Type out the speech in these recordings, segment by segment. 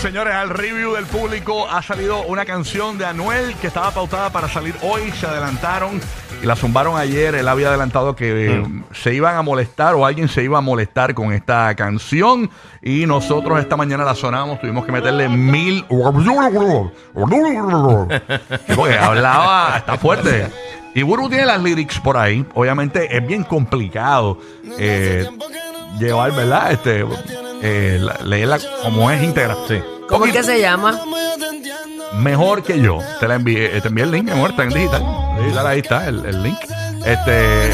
señores, al review del público ha salido una canción de Anuel que estaba pautada para salir hoy. Se adelantaron y la zumbaron ayer. Él había adelantado que eh, se iban a molestar o alguien se iba a molestar con esta canción. Y nosotros esta mañana la sonamos. Tuvimos que meterle mil. Porque hablaba, está fuerte. Y Buru tiene las lyrics por ahí. Obviamente es bien complicado eh, llevar, ¿verdad? Este, eh, la- como es íntegra. Sí. ¿Cómo es que se llama? Mejor que yo. Te la envié, eh, te envié el link, mi amor, está en digital. Digital, ahí está el, el link. Este.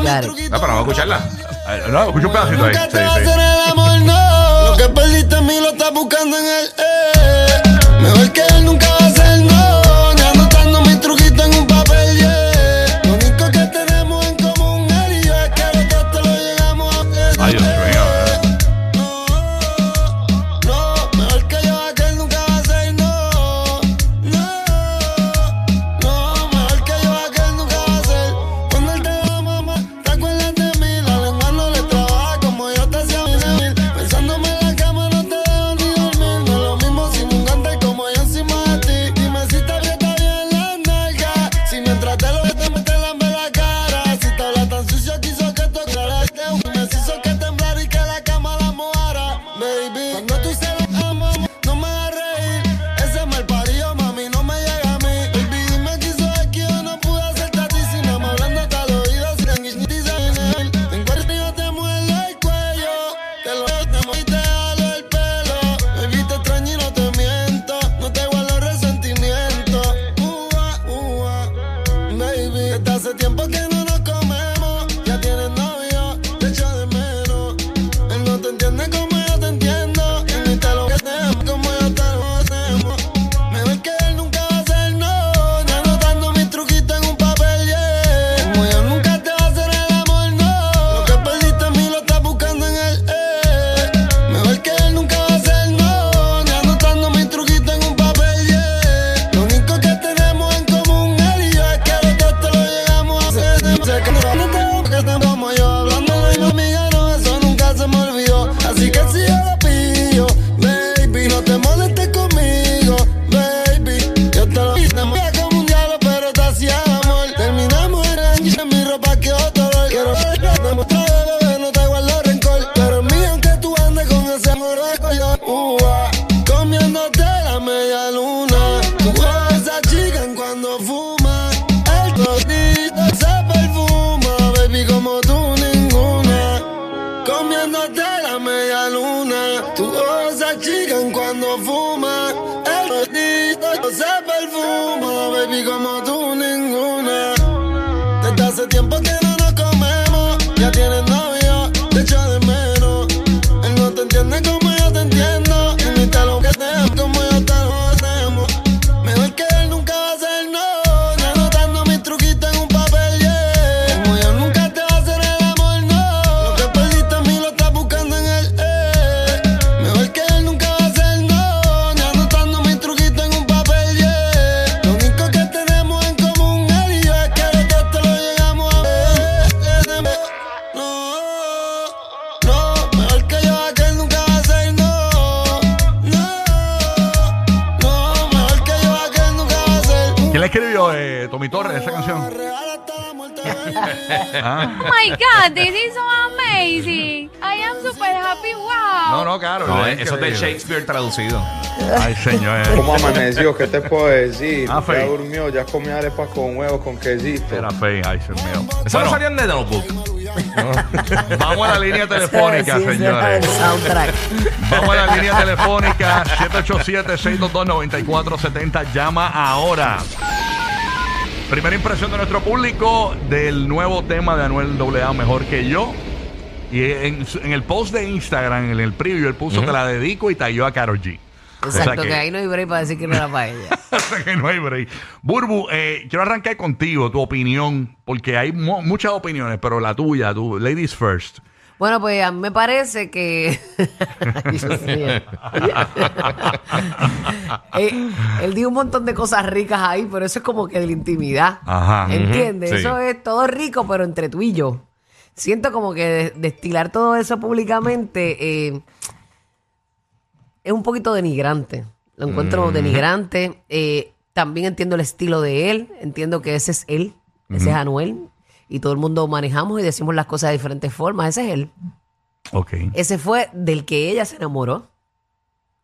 Claro. No, pero vamos a escucharla. Eh, No, escucho un pedacito ahí. Sí, va a sí. hacer el amor, no. Lo que perdiste en mí lo estás buscando en él, desde hace tiempo que no tiempo que no escribió, eh, Tommy Torres, esa canción? Ah. Oh my God, this is so amazing. I am super happy. Wow. No, no, claro. No, es eso es de. Shakespeare traducido. Ay, señor. ¿Cómo amaneció? ¿Qué te puedo decir? Ah, ya fe. durmió, ya comió arepas con huevos, con quesito. Era fe, ay, Dios mío. Eso no Bueno, en The Notebook. vamos a la línea telefónica, Sí, señores. Vamos a la línea telefónica 787-622-9470. Llama ahora. Primera impresión de nuestro público del nuevo tema de Anuel AA, Mejor que yo. Y en, en el post de Instagram, en el preview, él puso te la dedico y talló a Karol G. O sea Exacto, que, ahí no hay break para decir que no era para ella. o sea que no hay break. Burbu, eh, quiero arrancar contigo, tu opinión, porque hay mu- muchas opiniones, pero la tuya, tu ladies first. Bueno, pues a mí me parece que. Ay, Dios mío. Eh, él dijo un montón de cosas ricas ahí, pero eso es como que de la intimidad. Ajá. ¿Entiendes? Ujú, sí. Eso es todo rico, pero entre tú y yo. Siento como que de- destilar todo eso públicamente. eh, es un poquito denigrante. Lo encuentro denigrante. Eh, también entiendo el estilo de él. Entiendo que ese es él. Ese es Anuel. Y todo el mundo manejamos y decimos las cosas de diferentes formas. Ese es él. Ok. Ese fue del que ella se enamoró.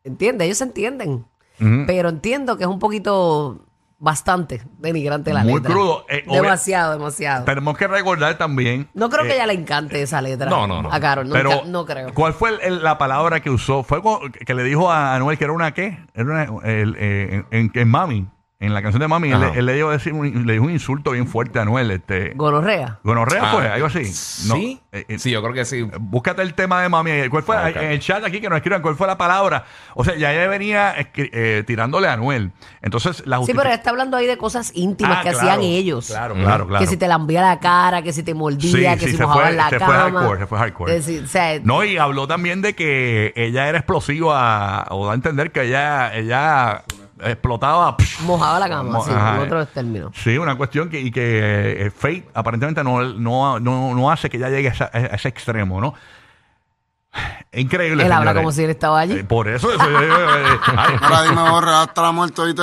¿Entiendes? Ellos se entienden. Pero entiendo que es un poquito bastante denigrante la Muy letra. crudo. Eh, demasiado, demasiado. Tenemos que recordar también. no creo que eh, ella le encante esa letra. No, no, no. A Carol, Pero, no creo. ¿cuál fue el- el- la palabra que usó? ¿Fue que le dijo a Anuel que era una qué? Era una, el, eh, en, en- en Mami, en la canción de Mami, él, Ajá. él le, dio decir un, le dijo un insulto bien fuerte a Anuel. Este, Gonorrea. ¿Gonorrea Ah, fue? ¿Algo así? No. ¿Sí? Eh, eh, sí, yo creo que sí. Búscate el tema de Mami. ¿Cuál fue? Ah, ok. En el chat aquí que nos escriban cuál fue la palabra. O sea, ya ella venía escri- eh, tirándole a Anuel. Entonces, la Sí, justific- pero ella está hablando ahí de cosas íntimas Ah, que claro, hacían ellos. Claro, claro, claro. Que si te lambía la cara, que si te mordía, Sí, que sí, si se mojaban fue- la se fue cama. hardcore, se fue hardcore. O sea, No, y habló también de que ella era explosiva, o da a entender que ella, ella explotaba. psh, mojaba la cama, Mo- sí, ajá, en otros términos. Sí, una cuestión que, y que eh, Fate aparentemente no, no, no, no hace que ella llegue a, esa- a ese extremo, ¿no? Increíble. Él habla señores. como si él estaba allí. Eh, por eso, eso, eh, ay, Ahora dime, borra, hasta la muerte hoy te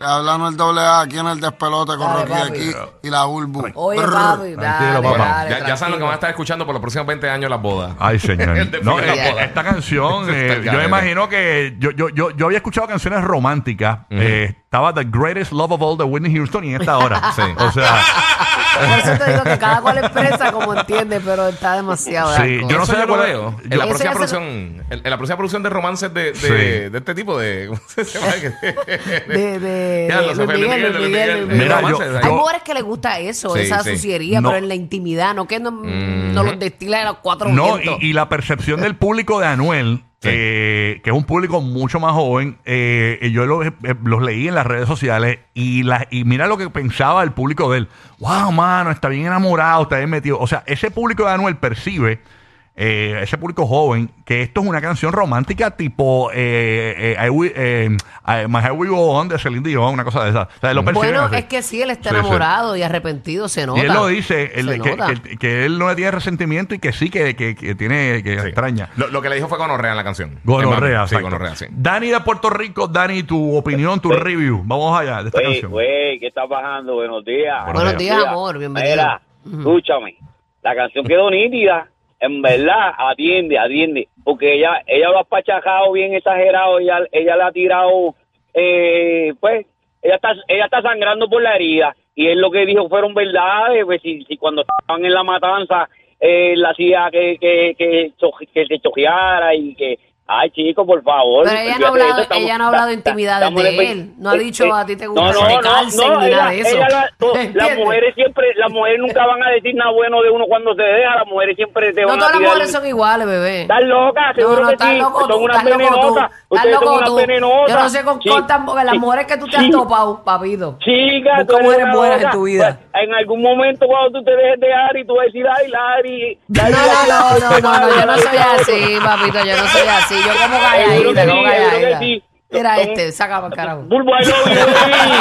le hablan el doble A aquí en el despelote con Dale, Rocky papi. aquí y la Bulbu. Oye, Brr. papi, Tranquilo, dale, papá. dale, ya, ya saben lo que van a estar escuchando por los próximos 20 años las bodas. Ay, señor. No, eh, Boda. esta canción, Está eh, yo garete. imagino que yo, yo, yo, yo había escuchado canciones románticas. eh, estaba The Greatest Love of All de Whitney Houston y en esta hora. Sí. O sea, Por eso te digo que cada cual expresa como entiende, pero está demasiado. Sí, yo no sé yo cuál- veo. En la próxima producción, en, en la próxima producción de romances de, de, Sí. de este tipo de. ¿Cómo se llama? De, de, Ya, de los Luis Luis Miguel, Miguel, Luis Luis Miguel, Miguel, Luis Mira, Miguel. yo- romances, Hay yo- mujeres que les gusta eso, Sí, esa sí. suciería, No. pero en la intimidad, no que no, no los destila de los cuatro no, vientos. y, la percepción del público de Anuel, Sí. eh, que es un público mucho más joven, eh, y yo los, eh, los leí en las redes sociales y, la, y mira lo que pensaba el público de él. Wow, mano, está bien enamorado, está bien metido. O sea, ese público de Anuel percibe, eh, ese público joven, que esto es una canción romántica tipo eh, eh, I Will- eh, I- My Heart Will Go On de Celine Dion, una cosa de esa. O sea, lo bueno, así. es que sí, él está Sí, sí. enamorado y arrepentido, se nota. Y él lo dice, él- que, que- que él no le tiene resentimiento y que sí, que, que- que tiene, que Sí. extraña. Lo, lo que le dijo fue gonorrea en la canción. Gonorrea, Sí, gonorrea, sí. Dani de Puerto Rico, Dani, tu opinión, tu review. Vamos allá de esta canción. güey, ¿qué está pasando? Buenos días. Buenos días, amor, bienvenido. Mira, escúchame. La canción quedó nítida. En verdad, atiende, atiende. Porque ella ella lo ha pachajado bien exagerado. Ella, ella le ha tirado, eh, pues, ella está, ella está sangrando por la herida. Y él lo que dijo fueron verdades. Pues si, si cuando estaban en la matanza, eh, la hacía que, que, que, que se chojeara y que... Ay, chico, por favor. Pero ella no ha hablado- estamos- ella no ha hablado de intimidades de él. No ha dicho, a ti te gusta no, no, te no, calcen no, ni ella- nada de eso. la- no, las mujeres siempre, las mujeres nunca van a decir nada bueno de uno cuando se deja, las mujeres siempre te No van todas a las tirar mujeres un- son iguales, bebé. Estás loca, No, seguro no, que estás sí, loco son unas venenosas, Estás ustedes son unas venenosas. Yo no sé con cuántas las sí, mujeres que tú te has topado, papito. Chica, tú eres mujeres buenas en tu vida. Pues, En algún momento cuando tú te dejes de Ari, tú vas a decir, ay, Lari. No, no, no, no, no, no, yo no soy así, papito, yo no soy así. Yo como que como sí, Mira Son- este, para carajo. Bulbo, I love you, baby.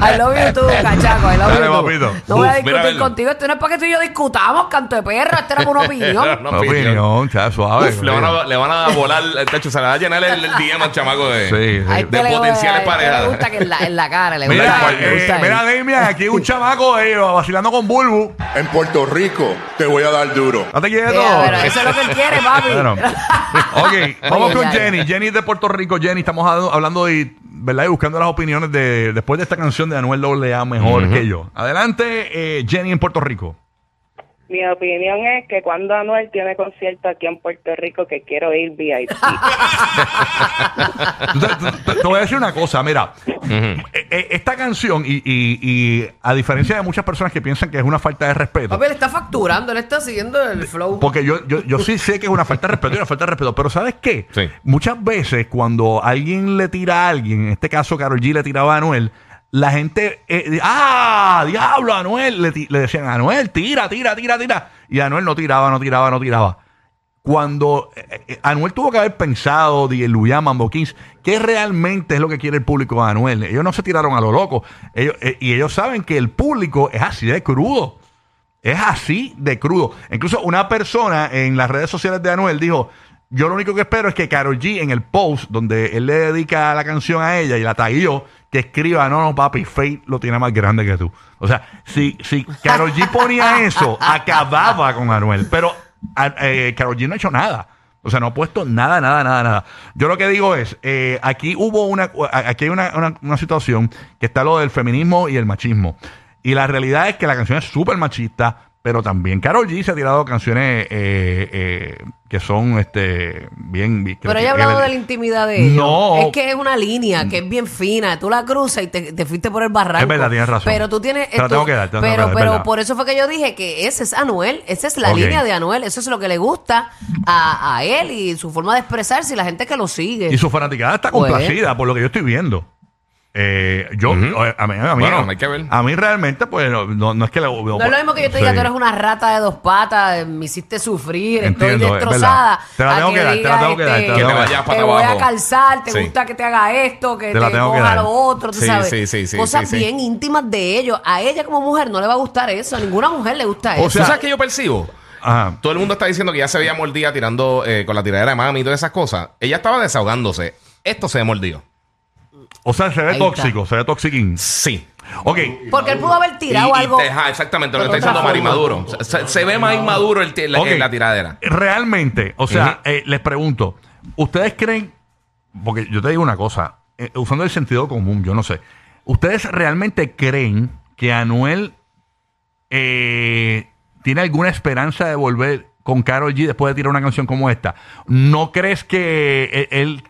I love you tú, cachaco, I love Dale, you tú. papito. No voy a Uf, discutir mira, contigo, esto no es para que tú y yo discutamos, canto de perro, esto era por una opinión. No, Una opinión, ya, suave. Uf, le, van a, le van a volar el techo, se le va a llenar el, el DM al chamaco de, Sí, sí. A de le- potenciales parejas. Le gusta que en la, en la cara, le Mira, gusta, eh, gusta mira. Damian, aquí un chamaco eh, vacilando con Bulbu. En Puerto Rico te voy a dar duro. No te quieres eso es lo que él quiere, papi. Bueno. Ok, vamos con. Jenny. Jenny de Puerto Rico. Jenny, estamos hablando- de, ¿verdad? Y buscando las opiniones de después de esta canción de Anuel AA mejor que yo. Adelante, eh, Jenny en Puerto Rico. Mi opinión es que cuando Anuel tiene concierto aquí en Puerto Rico, que quiero ir VIP. Te, te- te voy a decir una cosa, mira, eh, eh, esta canción, y, y- y a diferencia de muchas personas que piensan que es una falta de respeto, Papi, él está facturando, él está siguiendo el flow. porque yo, yo, yo sí sé que es una falta de respeto y una falta de respeto, pero ¿sabes qué? Sí. Muchas veces cuando alguien le tira a alguien, en este caso Carol G le tiraba a Anuel, la gente, eh, ¡ah! ¡Diablo, Anuel! Le, decían, Anuel, tira, tira, tira, tira. Y Anuel no tiraba, no tiraba, no tiraba. Cuando eh, eh, Anuel tuvo que haber pensado, de Luyan, Mambo ¿qué realmente es lo que quiere el público de Anuel? Ellos no se tiraron a lo loco. Ellos, y ellos saben que el público es así de crudo. Es así de crudo. Incluso una persona en las redes sociales de Anuel dijo, yo lo único que espero es que Karol G en el post donde él le dedica la canción a ella y la taguió, que escriba, no, no, papi, Faith lo tiene más grande que tú. O sea, si, si Karol G ponía eso, acababa con Anuel. Pero eh, Karol G no ha hecho nada. O sea, no ha puesto nada, nada, nada, nada. Yo lo que digo es, eh, aquí hubo una, aquí hay una, una- una situación que está lo del feminismo y el machismo. Y la realidad es que la canción es súper machista, pero también Karol G se ha tirado canciones eh, eh, que son este bien... que- Pero que- ella ha que hablado de la intimidad de ellos. No. Es que es una línea que es bien fina. Tú la cruzas y te, te fuiste por el barranco. Es verdad, tienes razón. Pero tú tienes. Te la tú- tengo que dar, te la tengo que pero dar, es pero verdad. por eso fue que yo dije que ese es Anuel. Esa es la Ok. línea de Anuel. Eso es lo que le gusta a, a él y su forma de expresarse y la gente que lo sigue. Y su fanaticada está Pues. complacida por lo que yo estoy viendo. Eh, yo, Ujú. a mí, a mí- Bueno, hay que ver. A mí realmente, pues, no, no- no es que... No es lo mismo que yo te diga, tú eres una rata de dos patas, me hiciste sufrir, Entiendo, estoy es destrozada. verdad. Te la a tengo que dar, te la digas, tengo que dar, te la este, tengo que dar. te para voy a calzar, te Sí. gusta que te haga esto, que Te te, la tengo que coja dar. lo otro, tú Sí, sabes. sí, sí, sí, Cosas sí, sí. bien íntimas de ellos. A ella como mujer no le va a gustar eso, a ninguna mujer le gusta O eso. sea- ¿Tú sabes qué yo percibo? Ajá. Todo el mundo está diciendo que ya se veía mordida tirando eh, con la tiradera de mami y todas esas cosas. Ella estaba desahogándose. Esto se mordió. O sea, se ve Ahí tóxico, se ve toxiquín. Sí. Ok. Porque él pudo haber tirado Y- y algo. te- ajá, exactamente, lo que está diciendo otra Mari forma. Maduro. Se, se ve más inmaduro el, ti- la, Ok. la tiradera. Realmente, o sea, eh, les pregunto, ¿ustedes creen, porque yo te digo una cosa, eh, usando el sentido común, yo no sé, ¿ustedes realmente creen que Anuel eh, tiene alguna esperanza de volver con Karol G después de tirar una canción como esta? ¿No crees que eh, él,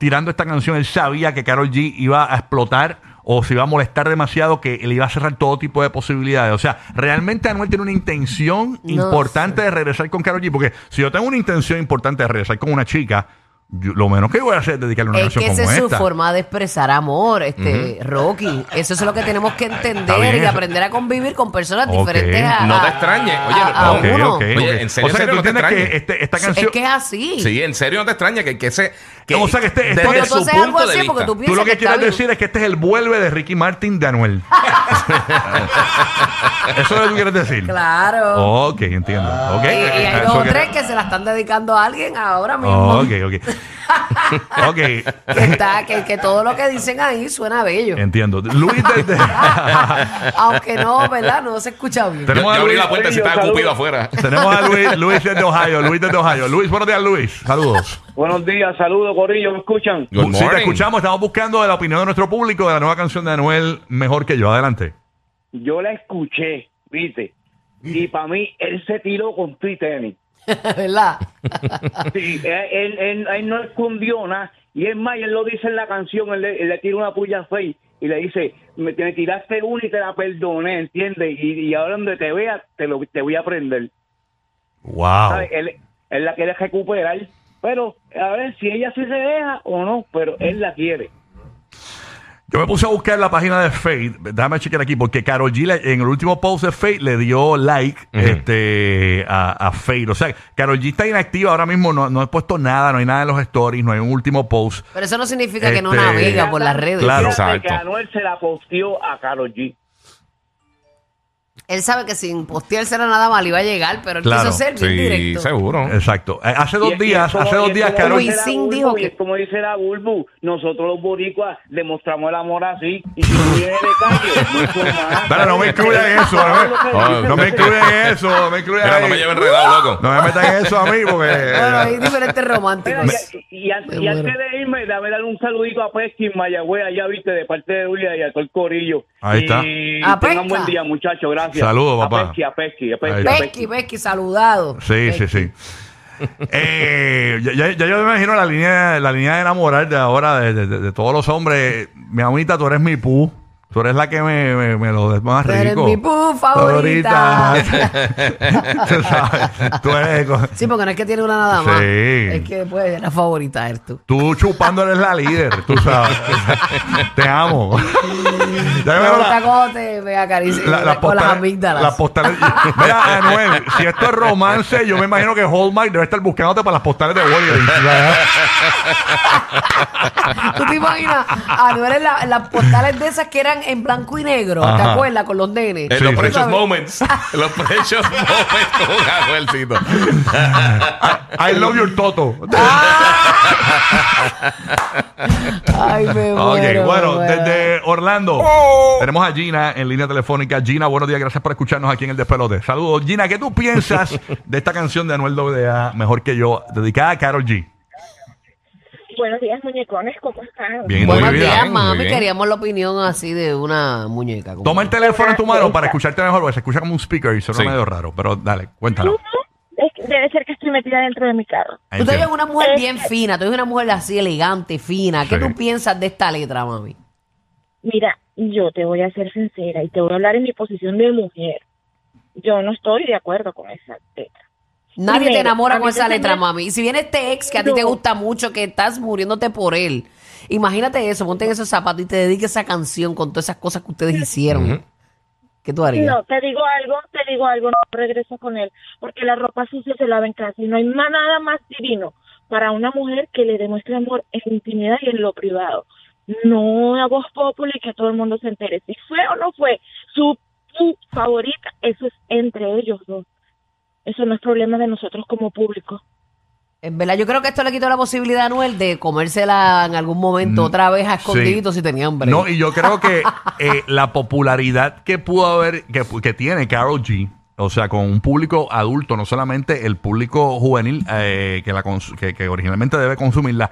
tirando esta canción, él sabía que Karol G iba a explotar? O se iba a molestar demasiado que le iba a cerrar todo tipo de posibilidades. O sea, realmente Anuel tiene una intención No importante de regresar con Karol G. Porque si yo tengo una intención importante de regresar con una chica, yo- lo menos que voy a hacer es dedicarle una Es canción que esa como es su esta. forma de expresar amor, este Rocky. Eso es lo que tenemos que entender bien, y eso- aprender a convivir con personas Ok. diferentes a, No te a- extrañes. a- Oye, a no. Ok, uno. ok, Oye, ok. en serio, o sea, que serio, tú no te entiendes que extrañes. este- esta canción... Es que es así. Sí, en serio no te extraña que, que ese. Que, O sea, que este- este- desde Cuando tú su haces algo punto de así, porque vista. tú Tú piensas lo que que está quieres bien. decir es que este es el vuelve de Ricky Martin de Anuel. Eso es lo que tú quieres decir. Claro. Ok, entiendo. Ok. y, y hay dos o tres que se la están dedicando a alguien ahora mismo. Ok, ok. ok, Que, está, que, que todo lo que dicen ahí suena bello. entiendo. Luis desde... Aunque no, ¿verdad? No se escucha bien. Tenemos a Luis- la puerta se estaba cupido afuera. Tenemos a Luis, Luis desde Ohio. Luis desde Ohio. Luis, buenos días, Luis. Saludos. Buenos días, saludos, Corillo, ¿me escuchan? Good Sí, te escuchamos. Estamos buscando la opinión de nuestro público de la nueva canción de Anuel, Mejor que yo. Adelante. Yo la escuché, ¿viste? Y para mí, él se tiró con tu tenis. ¿Verdad? Sí, él, él, él- él no escondió nada. Y es más, él lo dice en la canción, él, le- él le tira una puya fea y le dice, me, me tiraste una y te la perdoné, ¿entiendes? Y, y ahora donde te vea, te, lo, te voy a prender. Wow. Él, él la quiere recuperar, pero a ver si ella sí se deja o no, pero él la quiere. Yo me puse a buscar la página de Fate, déjame chequear aquí, porque Karol G le- en el último post de Fate le dio like Ujú. este, a, a Fate. O sea, Karol G está inactiva ahora mismo, no, no he puesto nada, no hay nada en los stories, no hay un último post. Pero eso no significa que no Este- navega por las redes. Claro. Fíjate que Exacto. Anuel se la posteó a Karol G. Él sabe que sin posteársela nada le iba a llegar, pero él Claro, quiso ser bien Sí, directo. seguro. Exacto. Eh, hace dos días, hace dos días, la Luisín Bulbu, dijo y que- es como dice la Bulbu, nosotros los boricuas demostramos el amor así. Y si tú vienes de calle, mucho más. Pero no me incluyan en eso, no me, no me incluyan en eso, no me incluyan Mira, no ahí. me lleve enredado, loco. No me metan en eso a mí, porque... Bueno, hay diferentes románticos. Y, y an- Me y antes de irme, dame dar un saludito a Pesky en Mayagüez, allá viste, de parte de Luis y a todo el corillo. Ahí está. Y A tengan Pesca. buen día, muchachos, gracias. Saludos, papá. A Pesky, a Pesky, a Pesky, a. Becky, Becky, saludado. Sí, sí, sí. Eh, ya, ya- ya yo me imagino la línea, la línea de enamorar de ahora de, de- de- de todos los hombres. Mi amita, tú eres mi pu. Tú eres la que me, me, me lo des más Tú rico. eres mi pu favorita. Tú sabes, tú eres Sí, porque no es que tiene una nada más. Sí. Es que pues la favorita eres tú. Tú chupando eres la líder, tú sabes. Te amo. Ya Me gusta cómo te me la- con las amígdalas. las postales. Mira, Anuel, si esto es romance, yo me imagino que Hallmark debe estar buscándote para las postales de Wolverine. ¿Tú te imaginas? Anuel en, la- en las postales de esas que eran eran en blanco y negro, ¿te Ajá. acuerdas? Con los nenes. Eh, Sí, los sí. Precious Moments. los Precious Moments con Anuelcito. I love your toto. Ay, me Ok, muero, bueno, me muero. desde Orlando tenemos a Gina en línea telefónica. Gina, buenos días, gracias por escucharnos aquí en el Despelote. Saludos, Gina, ¿qué tú piensas de esta canción de Anuel AA, Mejor que yo, dedicada a Carol G? Buenos días, muñecones, ¿cómo están? Bien, Buenos bien. días, muy mami. bien. Queríamos la opinión así de una muñeca. como- Toma el teléfono en tu mano para escucharte mejor, porque se escucha como un speaker y suena Sí. medio raro, pero dale, cuéntalo. Es que debe ser que estoy metida dentro de mi carro. Tú te ves una mujer bien fina, tú eres una mujer así elegante, fina. ¿Qué Sí. tú piensas de esta letra, mami? Mira, yo te voy a ser sincera y te voy a hablar en mi posición de mujer. Yo no estoy de acuerdo con esa letra. Nadie te enamora a con esa me- letra, mami. Y si viene este ex que a ti te gusta mucho, que estás muriéndote por él, imagínate eso, ponte en esos zapatos y te dediques esa canción con todas esas cosas que ustedes hicieron. ¿Qué tú harías? No, te digo algo, te digo algo, no regreso con él, porque la ropa sucia se lava en casa y no hay más, nada más divino para una mujer que le demuestre amor en intimidad y en lo privado. No a voz popular y que todo el mundo se entere. Si fue o no fue su, su favorita, eso es entre ellos dos. Eso no es problema de nosotros como público. En verdad, yo creo que esto le quitó la posibilidad a Anuel de comérsela en algún momento otra vez a escondiditos si tenía hambre. Mm, No, y yo creo que eh, la popularidad que pudo haber, que, que tiene Carol G, o sea, con un público adulto, no solamente el público juvenil eh, que, la cons- que, que originalmente debe consumirla,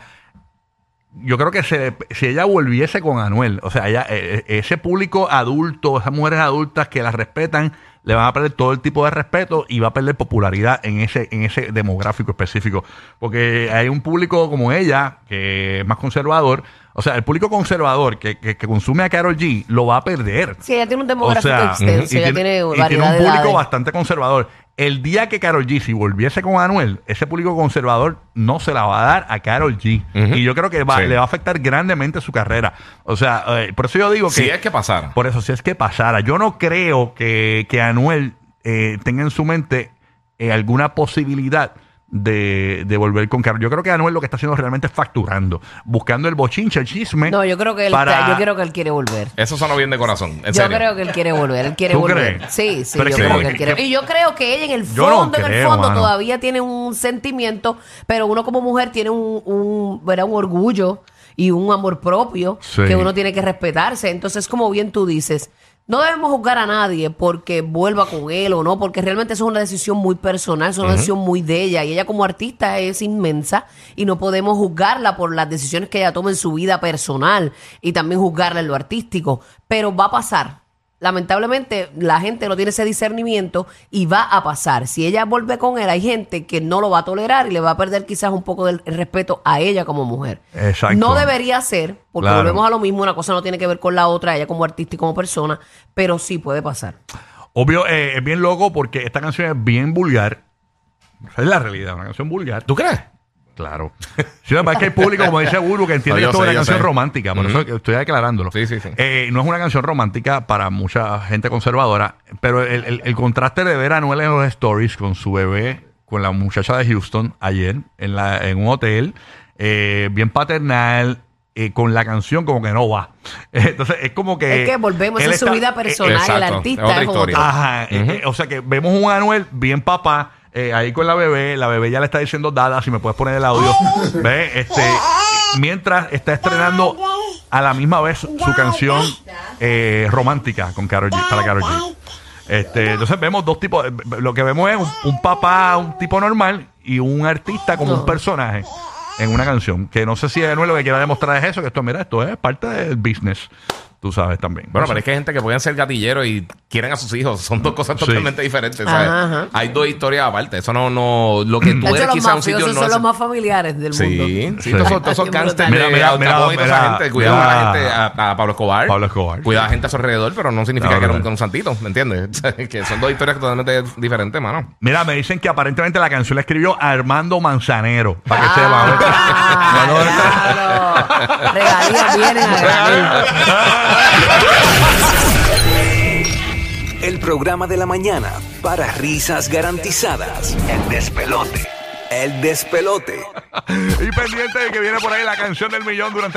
yo creo que se- si ella volviese con Anuel, o sea, ella, eh, eh, ese público adulto, esas mujeres adultas que la respetan, le van a perder todo el tipo de respeto y va a perder popularidad en ese, en ese demográfico específico. Porque hay un público como ella, que es más conservador, o sea, el público conservador que, que- que consume a Carol G lo va a perder. Sí, ella tiene un O demográfico sea, extenso, y ella tiene, variedad tiene un público bastante conservador. El día que Carol G, si volviese con Anuel, ese público conservador no se la va a dar a Carol G. Y yo creo que va- Sí. le va a afectar grandemente su carrera. O sea, eh, por eso yo digo que... Si es que pasara. Por eso, si es que pasara. Yo no creo que, que Anuel eh, tenga en su mente eh, alguna posibilidad de, de volver con Carol. Yo creo que Anuel lo que está haciendo realmente es facturando, buscando el bochinche, el chisme. No, yo creo que él para- está- yo creo que él quiere volver. Eso sonó bien de corazón. En Yo serio. creo que él quiere volver, él quiere ¿Tú volver. crees? Sí, sí, Pero yo creo que él quiere. que- Y yo creo que ella en el no fondo, en el fondo, mano. todavía tiene un sentimiento, pero uno como mujer tiene un, un, ¿verdad? un orgullo y un amor propio Sí. que uno tiene que respetarse. Entonces, como bien tú dices, no debemos juzgar a nadie porque vuelva con él o no, porque realmente eso es una decisión muy personal, es una decisión muy de ella. Y ella como artista es inmensa y no podemos juzgarla por las decisiones que ella toma en su vida personal y también juzgarla en lo artístico. Pero va a pasar. Lamentablemente la gente no tiene ese discernimiento y va a pasar. Si ella vuelve con él, hay gente que no lo va a tolerar y le va a perder quizás un poco del respeto a ella como mujer. Exacto. No debería ser, porque Claro. volvemos a lo mismo, una cosa no tiene que ver con la otra, ella como artista y como persona, pero sí puede pasar. Obvio, eh, es bien loco porque esta canción es bien vulgar. Esa es la realidad, una canción vulgar. ¿Tú crees? Claro. Sí, además que hay público, como dice Guru, que entiende No, que esto es una canción sé. romántica. Por eso estoy aclarándolo. Sí, sí, sí. Eh, no es una canción romántica para mucha gente conservadora, pero el, el- el contraste de ver a Anuel en los stories con su bebé, con la muchacha de Houston ayer en, la, en un hotel, eh, bien paternal. eh, con la canción como que no va. Entonces es como que... es que volvemos, es su está- vida eh, personal, el artista es otra es. Ajá, eh, eh, o sea que vemos un Anuel bien papá, eh, ahí con la bebé, la bebé ya le está diciendo dada, si me puedes poner el audio, ve, este, mientras está estrenando a la misma vez su canción eh, romántica con Karol G, para Karol G. Este, entonces vemos dos tipos, eh, lo que vemos es un, un papá, un tipo normal y un artista como un personaje en una canción, que no sé si Anuel lo que quiera demostrar es eso, que esto, mira, esto es parte del business, tú sabes también. Bueno, No pero es que hay gente que pueden ser gatilleros y quieren a sus hijos. Son dos cosas Sí. totalmente diferentes. ¿sabes? Ajá, ajá. Hay dos historias aparte. Eso no, no. Lo que tú De eres un sitio no son es- los más familiares del mundo. Sí, sí, todos esos- todos esos Mira, mira, mira, mira, gente. Cuidado a la gente, a, a Pablo Escobar. Pablo Escobar. Cuidado a gente a su alrededor, pero no significa que era un, santito, ¿me entiendes? que son dos historias totalmente diferentes, mano. Mira, me dicen que aparentemente la canción la escribió Armando Manzanero. Para que Ah, claro. Regalías vienen a granel. El programa de la mañana para risas garantizadas. El despelote. El despelote. y pendiente de que viene por ahí la canción del millón durante